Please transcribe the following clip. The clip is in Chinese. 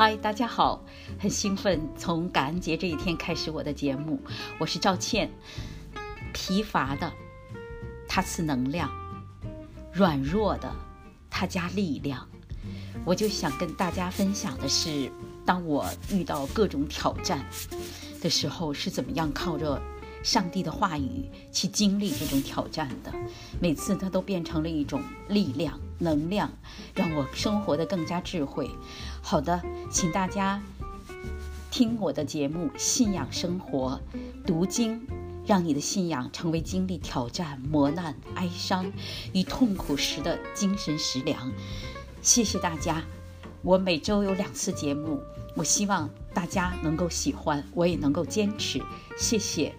嗨，大家好，很兴奋，从感恩节这一天开始我的节目。我是赵倩，疲乏的，它赐能量；软弱的，它加力量。我就想跟大家分享的是，当我遇到各种挑战的时候，是怎么样靠着上帝的话语去经历这种挑战的。每次它都变成了一种力量。能量让我生活的更加智慧。好的，请大家听我的节目《信仰生活》，读经，让你的信仰成为经历挑战、磨难、哀伤与痛苦时的精神食粮。谢谢大家，我每周有两次节目，我希望大家能够喜欢，我也能够坚持。谢谢。